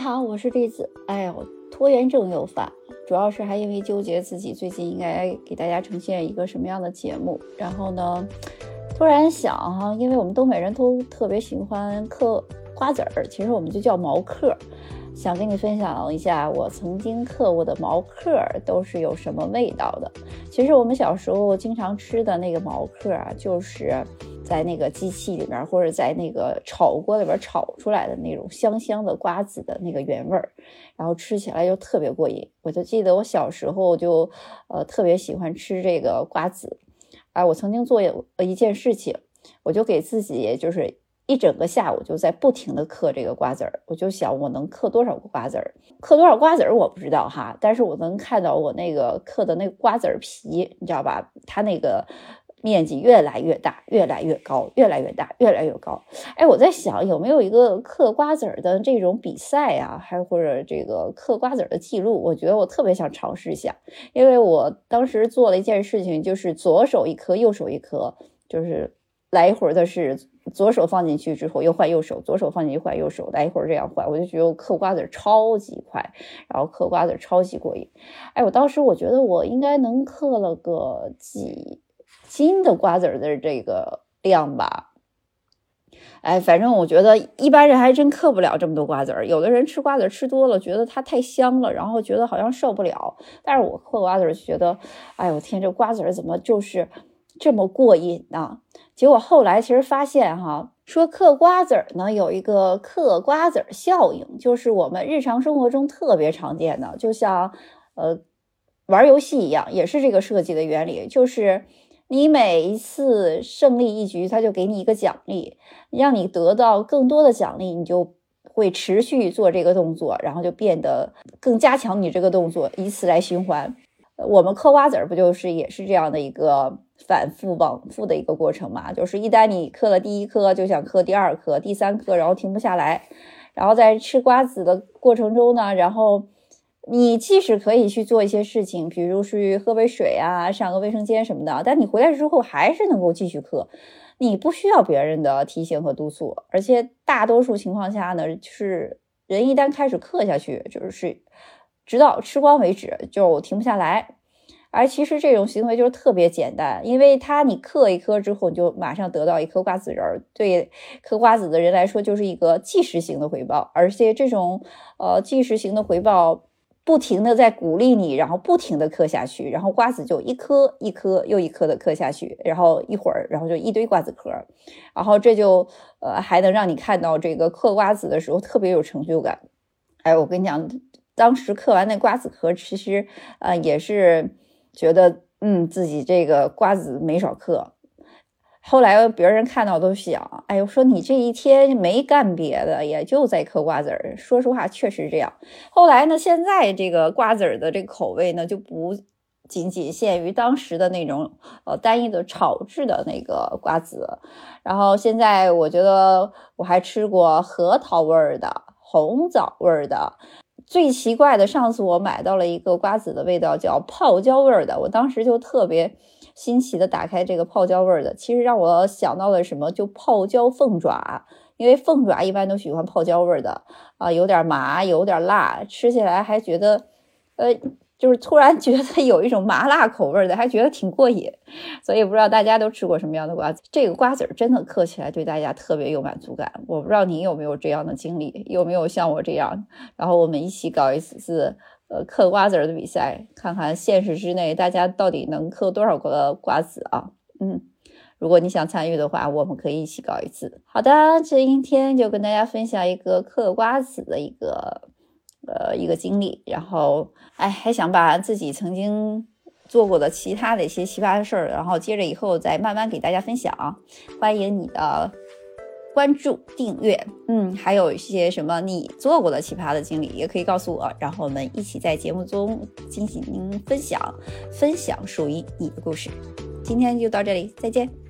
好，我是栗子。哎呦，拖延症又犯，主要是还因为纠结自己最近应该给大家呈现一个什么样的节目。然后呢，突然想哈，因为我们东北人都特别喜欢嗑瓜子儿，其实我们就叫毛嗑。想跟你分享一下我曾经嗑过的毛嗑都是有什么味道的。其实我们小时候经常吃的那个毛嗑啊，就是。在那个机器里面，或者在那个炒锅里边炒出来的那种香香的瓜子的那个原味儿，然后吃起来就特别过瘾。我就记得我小时候就呃特别喜欢吃这个瓜子，哎，我曾经做一件事情，我就给自己就是一整个下午就在不停的嗑这个瓜子儿，我就想我能嗑多少个瓜子儿，嗑多少瓜子儿我不知道哈，但是我能看到我那个嗑的那个瓜子儿皮，你知道吧？它那个。面积越来越大，越来越高，越来越大，越来越高。哎，我在想有没有一个嗑瓜子儿的这种比赛啊，还或者这个嗑瓜子儿的记录？我觉得我特别想尝试一下，因为我当时做了一件事情，就是左手一颗，右手一颗，就是来一回的是左手放进去之后又换右手，左手放进去换右手，来回这样换。我就觉得我嗑瓜子儿超级快，然后嗑瓜子儿超级过瘾。哎，我当时我觉得我应该能嗑了个几。新的瓜子的这个量吧，哎，反正我觉得一般人还真嗑不了这么多瓜子儿。有的人吃瓜子吃多了，觉得它太香了，然后觉得好像受不了。但是我嗑瓜子儿觉得，哎呦天，这瓜子儿怎么就是这么过瘾呢？结果后来其实发现哈，说嗑瓜子儿呢有一个嗑瓜子儿效应，就是我们日常生活中特别常见的，就像呃玩游戏一样，也是这个设计的原理，就是。你每一次胜利一局，他就给你一个奖励，让你得到更多的奖励，你就会持续做这个动作，然后就变得更加强你这个动作，以此来循环。我们嗑瓜子儿不就是也是这样的一个反复往复的一个过程嘛？就是一旦你嗑了第一颗，就想嗑第二颗、第三颗，然后停不下来。然后在吃瓜子的过程中呢，然后。你即使可以去做一些事情，比如去喝杯水啊，上个卫生间什么的，但你回来之后还是能够继续嗑，你不需要别人的提醒和督促，而且大多数情况下呢，就是人一旦开始嗑下去，就是直到吃光为止，就停不下来。而其实这种行为就是特别简单，因为它你嗑一颗之后，你就马上得到一颗瓜子仁儿，对嗑瓜子的人来说就是一个即时性的回报，而且这种呃即时性的回报。不停的在鼓励你，然后不停的嗑下去，然后瓜子就一颗一颗又一颗的嗑下去，然后一会儿，然后就一堆瓜子壳，然后这就呃还能让你看到这个嗑瓜子的时候特别有成就感。哎，我跟你讲，当时嗑完那瓜子壳，其实呃也是觉得嗯自己这个瓜子没少嗑。后来别人看到都想，哎呦，说你这一天没干别的，也就在嗑瓜子儿。说实话，确实这样。后来呢，现在这个瓜子儿的这个口味呢，就不仅仅限于当时的那种呃单一的炒制的那个瓜子。然后现在我觉得我还吃过核桃味儿的、红枣味儿的。最奇怪的，上次我买到了一个瓜子的味道叫泡椒味儿的，我当时就特别。新奇的打开这个泡椒味儿的，其实让我想到了什么？就泡椒凤爪，因为凤爪一般都喜欢泡椒味儿的啊，有点麻，有点辣，吃起来还觉得，呃，就是突然觉得有一种麻辣口味的，还觉得挺过瘾。所以不知道大家都吃过什么样的瓜子？这个瓜子儿真的嗑起来对大家特别有满足感。我不知道你有没有这样的经历，有没有像我这样？然后我们一起搞一次。呃，嗑瓜子儿的比赛，看看现实之内大家到底能嗑多少个瓜子啊？嗯，如果你想参与的话，我们可以一起搞一次。好的，这今天就跟大家分享一个嗑瓜子的一个呃一个经历，然后哎，还想把自己曾经做过的其他的一些奇葩的事儿，然后接着以后再慢慢给大家分享。欢迎你的。关注订阅，嗯，还有一些什么你做过的奇葩的经历，也可以告诉我，然后我们一起在节目中进行分享，分享属于你的故事。今天就到这里，再见。